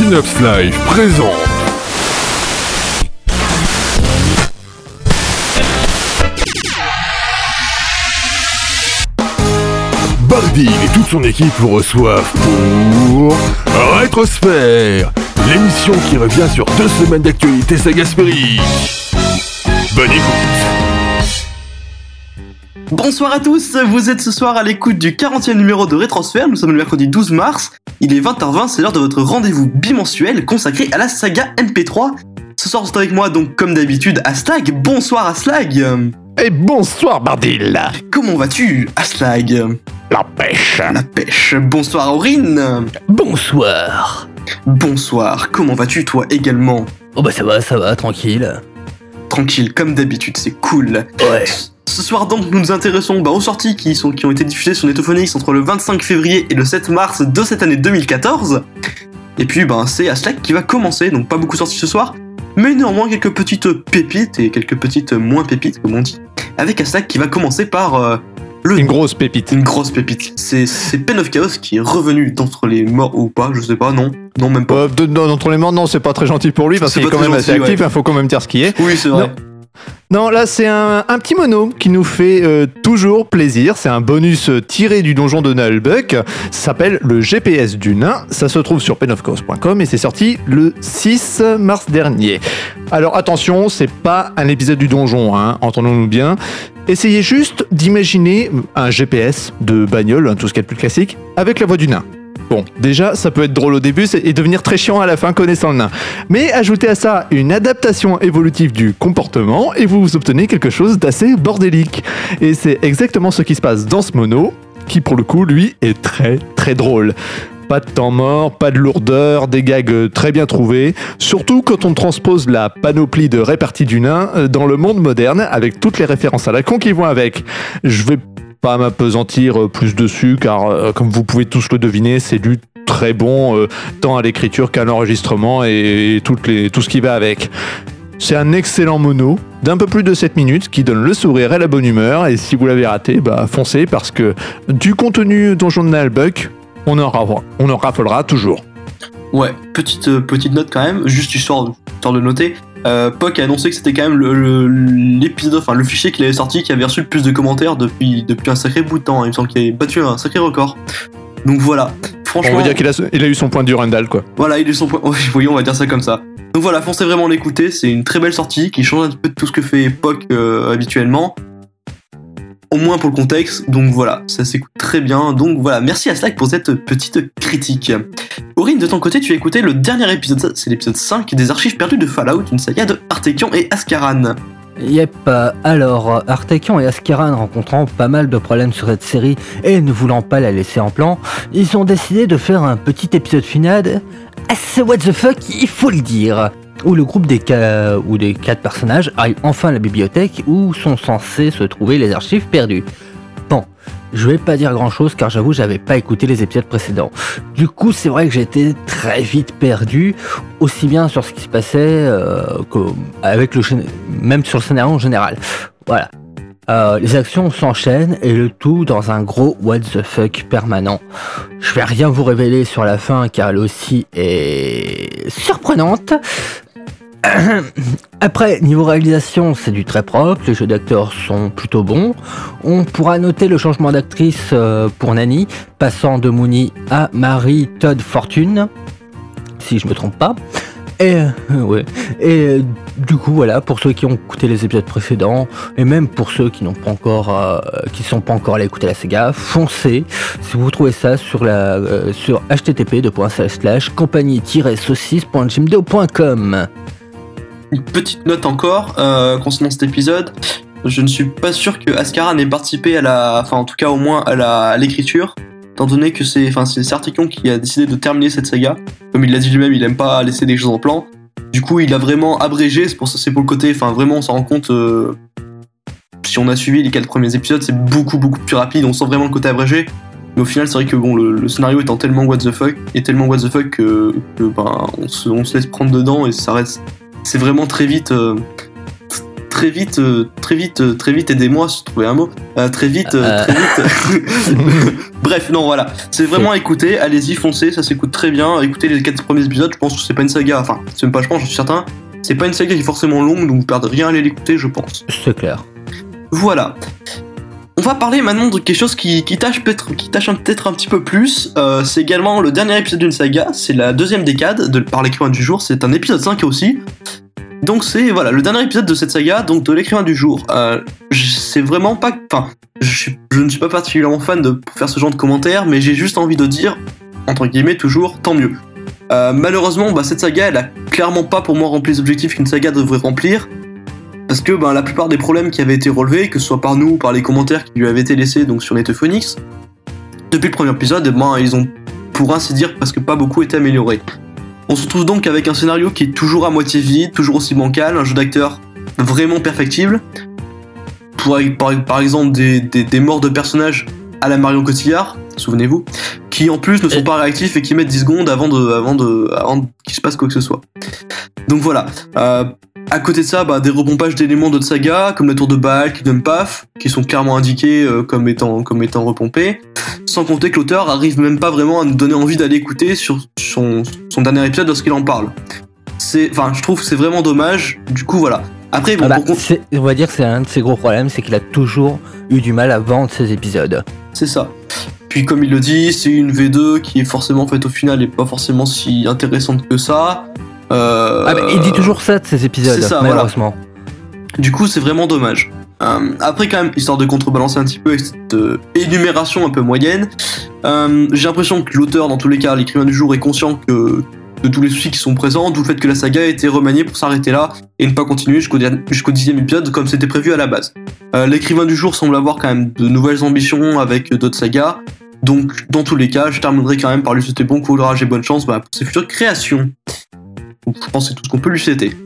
Synops Live présente. Bardil et toute son équipe vous reçoivent pour Rétrosphère, l'émission qui revient sur deux semaines d'actualité sagaspérique. Bonne écoute Bonsoir à tous, vous êtes ce soir à l'écoute du 40e numéro de Rétransfert, nous sommes le mercredi 12 mars, il est 20h20, c'est l'heure de votre rendez-vous bimensuel consacré à la saga MP3. Ce soir c'est avec moi donc comme d'habitude Aslag, bonsoir Aslag Et bonsoir Bardil. Comment vas-tu Aslag La pêche. La pêche, bonsoir Aurine. Bonsoir. Bonsoir, comment vas-tu toi également? Oh bah ça va, ça va, tranquille. Tranquille, comme d'habitude, c'est cool. Ouais. Ce soir donc, nous nous intéressons bah, aux sorties qui, sont, qui ont été diffusées sur Netophonix entre le 25 février et le 7 mars de cette année 2014. Et puis, ben, c'est Aslak qui va commencer, donc pas beaucoup sorties ce soir, mais néanmoins quelques petites pépites et quelques petites moins pépites, comme on dit. Avec Aslak qui va commencer par euh, le. Une grosse pépite. Une grosse pépite. C'est c'est Pen of Chaos qui est revenu d'entre les morts ou pas, je sais pas, non. Non, même pas. Euh, de- de- D'entre les morts, non, c'est pas très gentil pour lui parce C'est qu'il est quand même assez actif, il ouais. faut quand même dire ce qui est. Oui, c'est vrai. Non, là, c'est un, petit mono qui nous fait euh, toujours plaisir. C'est un bonus euh, tiré du donjon de Nullbuck. Ça s'appelle le GPS du nain. Ça se trouve sur penofchaos.com et c'est sorti le 6 mars dernier. Alors attention, c'est pas un épisode du donjon, hein, entendons-nous bien. Essayez juste d'imaginer un GPS de bagnole, hein, tout ce qui est le plus classique, avec la voix du nain. Bon, déjà, ça peut être drôle au début et devenir très chiant à la fin connaissant le nain. Mais ajoutez à ça une adaptation évolutive du comportement et vous obtenez quelque chose d'assez bordélique. Et c'est exactement ce qui se passe dans ce mono, qui pour le coup, lui, est très très drôle. Pas de temps mort, pas de lourdeur, des gags euh, très bien trouvés, surtout quand on transpose la panoplie de répartie du nain euh, dans le monde moderne avec toutes les références à la con qui vont avec. Je vais pas m'apesantir euh, plus dessus car euh, comme vous pouvez tous le deviner, c'est du très bon euh, tant à l'écriture qu'à l'enregistrement et, toutes les, tout ce qui va avec. C'est un excellent mono d'un peu plus de 7 minutes qui donne le sourire et la bonne humeur et si vous l'avez raté, bah foncez parce que du contenu Donjon de Nalbuck, on en, ra- on en raffolera toujours. Ouais, petite, petite note quand même, juste histoire, histoire de noter. Euh, Poc a annoncé que c'était quand même l'épisode, enfin le fichier qu'il avait sorti qui avait reçu le plus de commentaires depuis, depuis un sacré bout de temps. Il me semble qu'il avait battu un sacré record. Donc voilà, On franchement, va dire qu'il a, il a eu son point de Durandal quoi. voilà, il est son point. Oui, on va dire ça comme ça. Donc voilà, foncez vraiment l'écouter, c'est une très belle sortie qui change un peu de tout ce que fait Poc euh, habituellement. Au moins pour le contexte, donc voilà, ça s'écoute très bien. Donc voilà, merci à Slack pour cette petite critique. Aurine, de ton côté, tu as écouté le dernier épisode, c'est l'épisode 5 des archives perdues de Fallout, une saga de Artekion et Askaran. Yep, euh, alors, Artekion et Askaran rencontrant pas mal de problèmes sur cette série et ne voulant pas la laisser en plan, ils ont décidé de faire un petit épisode final assez what the fuck, il faut le dire, où le groupe des, où des quatre personnages arrive enfin à la bibliothèque où sont censés se trouver les archives perdues. Bon, je vais pas dire grand chose car j'avoue j'avais pas écouté les épisodes précédents. Du coup c'est vrai que j'étais très vite perdu, aussi bien sur ce qui se passait euh, que avec le même sur le scénario en général. Voilà. Euh, les actions s'enchaînent et le tout dans un gros what the fuck permanent. Je vais rien vous révéler sur la fin car elle aussi est surprenante. Après, niveau réalisation, c'est du très propre, les jeux d'acteurs sont plutôt bons. On pourra noter le changement d'actrice euh, pour Nani, passant de Mooney à Marie Todd Fortune, si je me trompe pas. Et, euh, et euh, du coup, voilà, pour ceux qui ont écouté les épisodes précédents, et même pour ceux qui n'ont pas encore, euh, qui sont pas encore allés écouter la Sega, foncez. Si vous trouvez ça sur la, sur http compagnie-saucisse.jimdo.com. Une petite note encore euh, concernant cet épisode. Je ne suis pas sûr que Askaran ait participé à la, enfin en tout cas au moins à la- l'écriture, étant donné que c'est, enfin c'est Sartikon qui a décidé de terminer cette saga. Comme il l'a dit lui-même, il aime pas laisser des choses en plan. Du coup, il a vraiment abrégé. C'est pour ça, c'est pour le côté, enfin vraiment, on s'en rend compte. euh, si on a suivi les quatre premiers épisodes, c'est beaucoup beaucoup plus rapide. On sent vraiment le côté abrégé. Mais au final, c'est vrai que bon, le, scénario étant tellement what the fuck, et tellement what the fuck que, ben, on se laisse prendre dedans et ça reste. C'est vraiment très vite. euh, très vite, euh, très vite, euh, très vite, aidez-moi vous trouvez un mot. Euh, très vite, euh, très vite. Bref, non, voilà. C'est vraiment à écouter. Allez-y, foncez, ça s'écoute très bien. Écoutez les quatre premiers épisodes. Je pense que c'est pas une saga. Enfin, c'est même pas, je pense, je suis certain. C'est pas une saga qui est forcément longue, donc vous perdez rien à aller l'écouter, je pense. C'est clair. Voilà. On va parler maintenant de quelque chose qui, tâche peut-être un- petit peu plus. Euh, c'est également le dernier épisode d'une saga. C'est la deuxième décade de, par l'écrivain du jour. C'est un épisode 5 aussi. Donc c'est voilà le dernier épisode de cette saga, donc de l'écrivain du jour. Euh, je- c'est vraiment pas, enfin, je, ne suis pas particulièrement fan de faire ce genre de commentaires, mais j'ai juste envie de dire entre guillemets toujours tant mieux. Euh, malheureusement, bah, cette saga, elle a clairement pas pour moi rempli les objectifs qu'une saga devrait remplir. Parce que ben, la plupart des problèmes qui avaient été relevés, que ce soit par nous ou par les commentaires qui lui avaient été laissés sur Netophonix, depuis le premier épisode, ben, ils ont, pour ainsi dire, presque pas beaucoup été améliorés. On se retrouve donc avec un scénario qui est toujours à moitié vide, toujours aussi bancal, un jeu d'acteur vraiment perfectible. Par, exemple, des morts de personnages à la Marion Cotillard, souvenez-vous, qui en plus ne sont Et- pas réactifs et qui mettent 10 secondes avant, de, avant, de, avant qu'il se passe quoi que ce soit. Donc voilà. Euh, à côté de ça, bah, des repompages d'éléments d'autres sagas, comme la tour de Baal, Kingdom Path, qui sont clairement indiqués euh, comme, étant, comme étant repompés. Sans compter que l'auteur arrive même pas vraiment à nous donner envie d'aller écouter sur son, son dernier épisode lorsqu'il en parle. C'est, enfin, je trouve que c'est vraiment dommage. Du coup, voilà. Après, bon, Ah bah, pour on va dire que c'est un de ses gros problèmes, c'est qu'il a toujours eu du mal à vendre ses épisodes. c'est ça. Puis comme il le dit, c'est une V2 qui est forcément faite au final et pas forcément si intéressante que ça. Euh, Ah bah, il dit toujours ça de ses épisodes, c'est ça, voilà. malheureusement. Du coup, c'est vraiment dommage. Euh, après, quand même, histoire de contrebalancer un petit peu avec cette euh, énumération un peu moyenne, j'ai l'impression que l'auteur, dans tous les cas, l'écrivain du jour, est conscient que de tous les soucis qui sont présents, d'où le fait que la saga a été remaniée pour s'arrêter là et ne pas continuer jusqu'au dixième épisode comme c'était prévu à la base. Euh, l'écrivain du jour semble avoir quand même de nouvelles ambitions avec d'autres sagas, donc dans tous les cas, je terminerai quand même par lui souhaiter bon courage et bonne chance bah, pour ses futures créations. Donc, je pense que c'est tout ce qu'on peut lui souhaiter.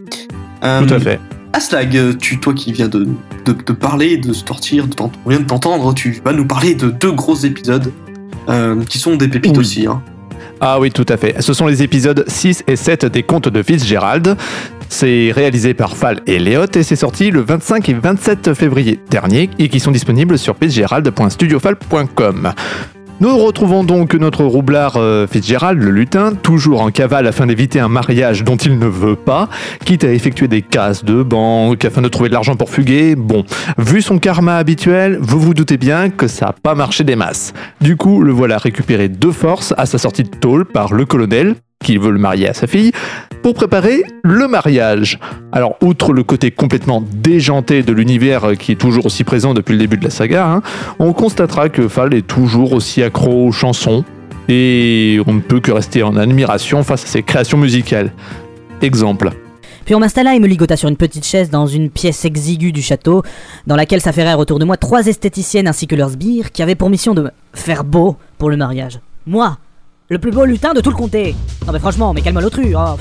Euh, Tout à fait. Aslag, tu, toi qui viens de, de, de parler, de sortir, de on vient de t'entendre, tu vas nous parler de deux gros épisodes euh, qui sont des pépites Oui. aussi. Hein. Ah oui, tout à fait. Ce sont les épisodes 6 et 7 des contes de Fitzgerald. C'est réalisé par Fall et Léot et c'est sorti le 25 et 27 février dernier et qui sont disponibles sur fitzgerald.studiofall.com. Nous retrouvons donc notre roublard euh, Fitzgerald, le lutin, toujours en cavale afin d'éviter un mariage dont il ne veut pas, quitte à effectuer des casses de banque afin de trouver de l'argent pour fuguer. Bon, vu son karma habituel, vous vous doutez bien que ça n'a pas marché des masses. Du coup, le voilà récupéré de force à sa sortie de tôle par le colonel, qui veut le marier à sa fille, pour préparer le mariage. Alors, outre le côté complètement déjanté de l'univers qui est toujours aussi présent depuis le début de la saga, hein, on constatera que Fall est toujours aussi accro aux chansons, et on ne peut que rester en admiration face à ses créations musicales. Exemple. Puis on m'installa et me ligota sur une petite chaise dans une pièce exiguë du château, dans laquelle s'affairèrent autour de moi trois esthéticiennes ainsi que leurs sbires, qui avaient pour mission de me faire beau pour le mariage. Moi, le plus beau lutin de tout le comté. Non mais franchement, mais calme l'autru. Oh.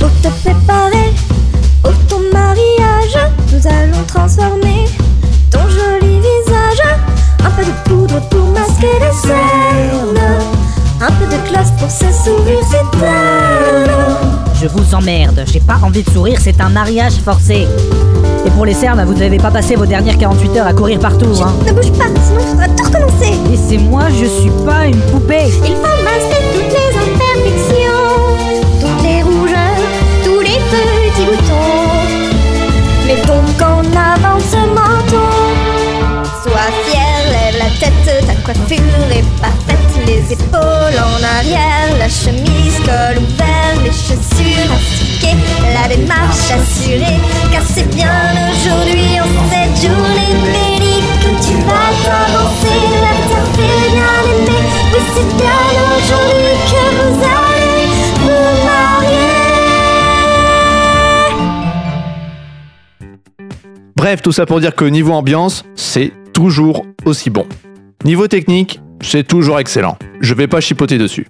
Pour te préparer au ton mariage, nous allons transformer ton joli visage. Un peu de poudre pour masquer les cernes. Un peu de classe pour ce sourire s'éteindre. Je vous emmerde, j'ai pas envie de sourire, c'est un mariage forcé. Et pour les cernes, vous n'avez pas passé vos dernières 48 heures à courir partout, hein. Ne bouge pas, sinon il faudra tout recommencer. Laissez-moi, je suis pas une poupée. Il faut masquer toutes les imperfections, toutes les rougeurs, tous les petits boutons. Mais donc en avant ce menton, sois fier, lève la tête, ta coiffure est parfaite, les épaules en arrière, la chemise col ouvert, les chaussures la démarche assurée, car c'est bien aujourd'hui en cette journée bénie que tu vas t'avancer, la terre fait bien aimer, oui c'est bien aujourd'hui que vous allez vous marier. Bref, tout ça pour dire que niveau ambiance, c'est toujours aussi bon. Niveau technique, c'est toujours excellent. Je vais pas chipoter dessus.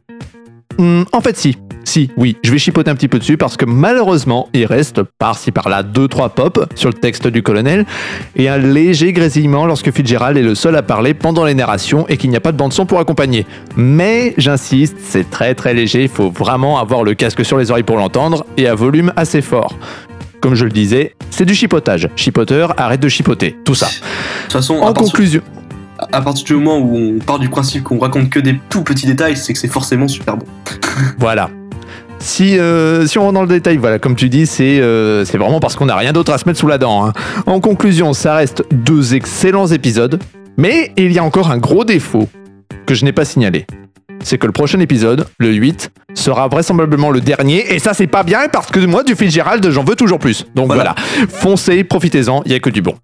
Hmm, en fait, si. Si, oui, je vais chipoter un petit peu dessus parce que malheureusement, il reste par-ci par-là deux trois pop sur le texte du colonel et un léger grésillement lorsque Fitzgerald est le seul à parler pendant les narrations et qu'il n'y a pas de bande son pour accompagner. Mais j'insiste, c'est très très léger, il faut vraiment avoir le casque sur les oreilles pour l'entendre et à volume assez fort. Comme je le disais, c'est du chipotage. Chipoteur, arrête de chipoter. Tout ça. De toute façon, à En conclusion, à partir du moment où on part du principe qu'on raconte que des tout petits détails, c'est que c'est forcément super bon. Voilà. Si, euh, si on rentre dans le détail, voilà, comme tu dis, c'est euh, vraiment parce qu'on n'a rien d'autre à se mettre sous la dent. hein. En conclusion, ça reste deux excellents épisodes, mais il y a encore un gros défaut que je n'ai pas signalé. C'est que le prochain épisode, le 8, sera vraisemblablement le dernier, et ça c'est pas bien parce que moi du Fitzgerald j'en veux toujours plus. Donc voilà, Voilà. foncez, profitez-en, il y a que du bon.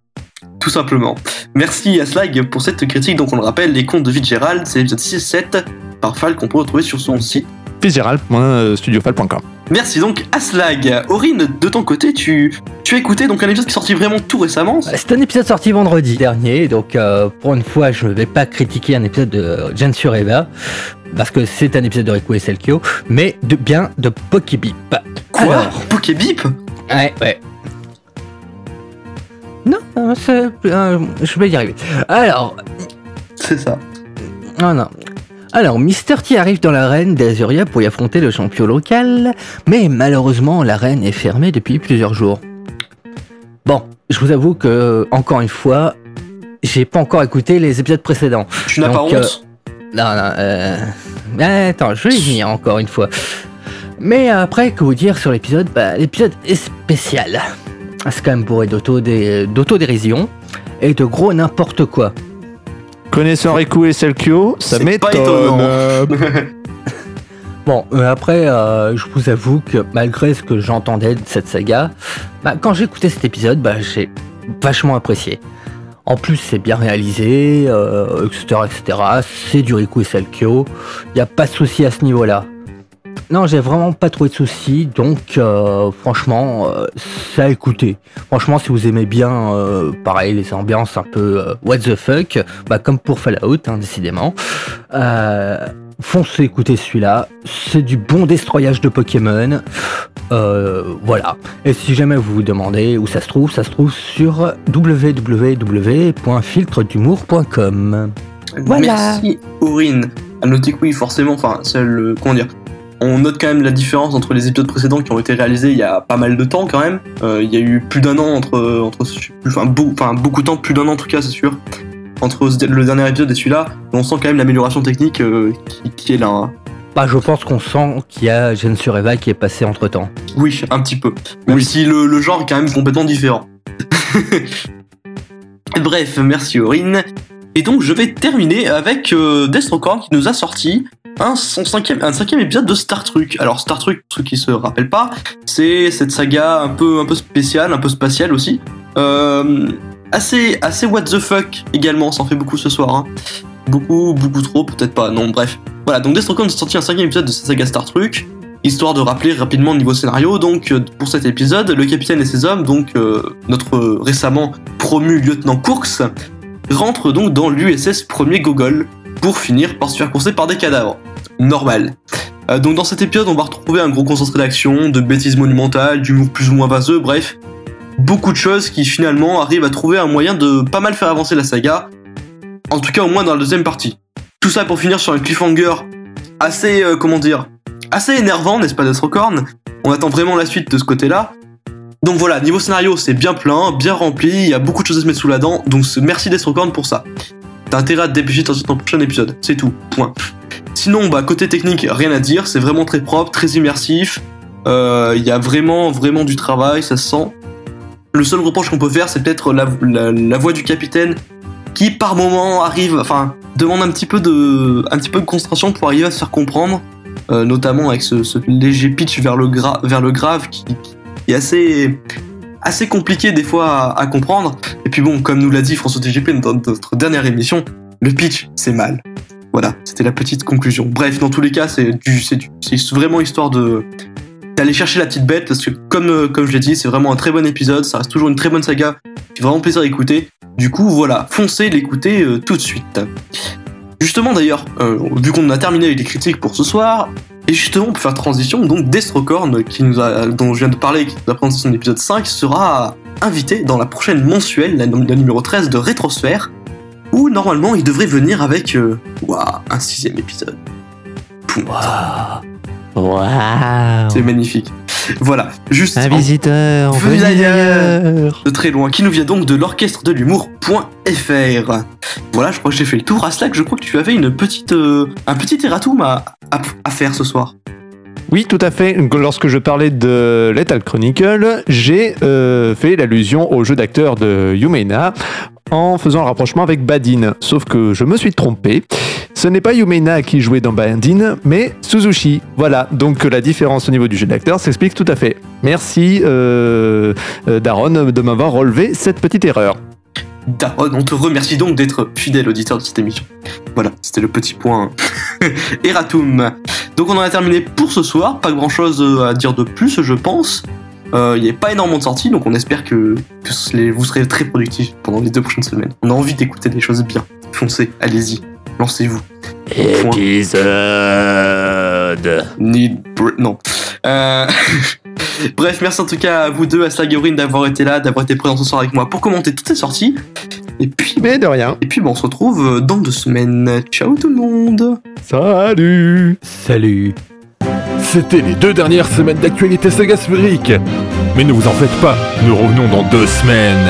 Tout simplement. Merci à Slag pour cette critique. Donc on le rappelle, les contes de Fitzgerald, c'est l'épisode 6-7 par Fal qu'on peut retrouver sur son site. Fitzgerald.studiofal.com Merci donc à Slag. Aurine, de ton côté, tu, tu as écouté donc un épisode qui est sorti vraiment tout récemment. C'est un épisode sorti vendredi dernier, donc euh, pour une fois, je ne vais pas critiquer un épisode de Jen sur Eva, parce que c'est un épisode de Riku et Selkio, mais de, bien de Pokébip. Quoi? Pokébip? Ouais, ouais. Non, euh, euh, je vais y arriver. Alors, C'est ça. non, non. Alors, Mister T arrive dans l'arène d'Azuria pour y affronter le champion local, mais malheureusement, l'arène est fermée depuis plusieurs jours. Bon, je vous avoue que, encore une fois, j'ai pas encore écouté les épisodes précédents. Tu n'as pas euh, honte Non, non, euh... Attends, je vais y venir encore une fois. Mais après, que vous dire sur l'épisode? Bah, l'épisode est spécial. C'est quand même bourré d'auto-dé- d'autodérision et de gros n'importe quoi. Connaissant Riku et Selkio, ça m'étonne. Euh, Bon, euh, après, euh, je vous avoue que malgré ce que j'entendais de cette saga, bah, quand j'ai écouté cet épisode, bah, j'ai vachement apprécié. En plus, c'est bien réalisé, euh, etc., etc. C'est du Riku et Selkio. Il n'y a pas de souci à ce niveau-là. Non, j'ai vraiment pas trouvé de soucis, donc euh, franchement, euh, ça a écouté. Franchement, si vous aimez bien, euh, pareil, les ambiances un peu euh, what the fuck, bah, comme pour Fallout, hein, décidément, euh, foncez écouter celui-là. C'est du bon destroyage de Pokémon. Euh, voilà. Et si jamais vous vous demandez où ça se trouve, ça se trouve sur www.filtredumour.com. Voilà. Merci Aurine. À noter que oui, forcément, enfin, c'est le. Comment dire On note quand même la différence entre les épisodes précédents qui ont été réalisés il y a pas mal de temps quand même. Euh, il y a eu plus d'un an entre. entre enfin, beau- enfin, beaucoup de temps, plus d'un an en tout cas, c'est sûr. Entre le dernier épisode et celui-là, on sent quand même l'amélioration technique euh, qui, qui est là. hein. Bah, je pense qu'on sent qu'il y a Gen sur Eva qui est passé entre temps. Oui, un petit peu. Même Oui. si le, le genre est quand même complètement différent. Bref, merci Aurine. Et donc je vais terminer avec euh, Destrocorn qui nous a sorti un, cinquième, épisode de Star Trek. Alors Star Trek, ceux qui se rappellent pas, c'est cette saga un peu, spéciale, un peu spatiale aussi. Euh, assez, assez what the fuck également, ça en fait beaucoup ce soir. hein. Beaucoup, beaucoup trop, peut-être pas, non, bref. Voilà, donc Destrocorn a sorti un cinquième épisode de cette saga Star Trek histoire de rappeler rapidement le niveau scénario. Donc, euh, pour cet épisode, le capitaine et ses hommes, donc euh, notre récemment promu lieutenant Courx, rentrent donc dans l'USS Premier Gogol pour finir par se faire courser par des cadavres. Normal. Euh, donc, dans cet épisode, on va retrouver un gros concentré d'action, de bêtises monumentales, d'humour plus ou moins vaseux, bref, beaucoup de choses qui finalement arrivent à trouver un moyen de pas mal faire avancer la saga. En tout cas, au moins dans la deuxième partie. Tout ça pour finir sur un cliffhanger assez, euh, comment dire, assez énervant, n'est-ce pas, Destrocorn On attend vraiment la suite de ce côté-là. Donc voilà, niveau scénario, c'est bien plein, bien rempli, il y a beaucoup de choses à se mettre sous la dent, donc merci Destrocorn pour ça. T'as intérêt à te dépêcher dans ton prochain épisode, c'est tout, point. Sinon, bah, côté technique, rien à dire, c'est vraiment très propre, très immersif, euh, il y a vraiment, vraiment du travail, ça se sent. Le seul reproche qu'on peut faire, c'est peut-être la, voix du capitaine qui, par moment, arrive, enfin, demande un petit peu de, un concentration pour arriver à se faire comprendre euh, notamment avec ce, léger pitch vers le, grave qui, est assez, assez compliqué des fois à, à comprendre. Et puis bon, comme nous l'a dit François TGP dans notre dernière émission, le pitch, c'est mal. Voilà, c'était la petite conclusion. Bref, dans tous les cas, c'est c'est c'est vraiment histoire de d'aller chercher la petite bête parce que comme, euh, comme je l'ai dit, c'est vraiment un très bon épisode, ça reste toujours une très bonne saga, fait vraiment plaisir à écouter. Du coup, voilà, foncez l'écouter euh, tout de suite. Justement d'ailleurs, euh, vu qu'on a terminé avec les critiques pour ce soir, Et justement, pour faire transition, donc Destrocorn, qui nous a, dont je viens de parler, qui nous a son épisode 5, sera invité dans la prochaine mensuelle, la, la numéro 13 de Rétrosphère, où normalement il devrait venir avec euh, un sixième épisode. Waouh C'est magnifique. Voilà, juste Un visiteur, Venu d'ailleurs. de très loin, qui nous vient donc de l'orchestre de l'humour.fr. Voilà, je crois que j'ai fait le tour. Aslak, je crois que tu avais une petite, euh, un petit erratum à, à, à faire ce soir. Oui, tout à fait. Lorsque je parlais de Lethal Chronicle, j'ai euh, fait l'allusion au jeu d'acteur de Yumena en faisant le rapprochement avec Badin. Sauf que je me suis trompé. Ce n'est pas Yumena qui jouait dans Badin, mais Suzushi. Voilà, donc la différence au niveau du jeu d'acteur s'explique tout à fait. Merci euh, euh, Daron de m'avoir relevé cette petite erreur. Daron, on te remercie donc d'être fidèle auditeur de cette émission. Voilà, c'était le petit point erratum. Donc on en a terminé pour ce soir. Pas grand chose à dire de plus, je pense. Euh, Il n'y a pas énormément de sorties, donc on espère que, vous serez très productifs pendant les deux prochaines semaines. On a envie d'écouter des choses bien. Foncez, allez-y, lancez-vous. Point. Épisode. Need br- non. Euh, Bref, merci en tout cas à vous deux, à Slagorine, d'avoir été là, d'avoir été présent ce soir avec moi pour commenter toutes ces sorties. Et puis, Mais de rien. et puis bon, on se retrouve euh, dans deux semaines. Ciao tout le monde Salut Salut. C'était les deux dernières semaines d'actualité saga sphérique. Mais ne vous en faites pas, nous revenons dans deux semaines.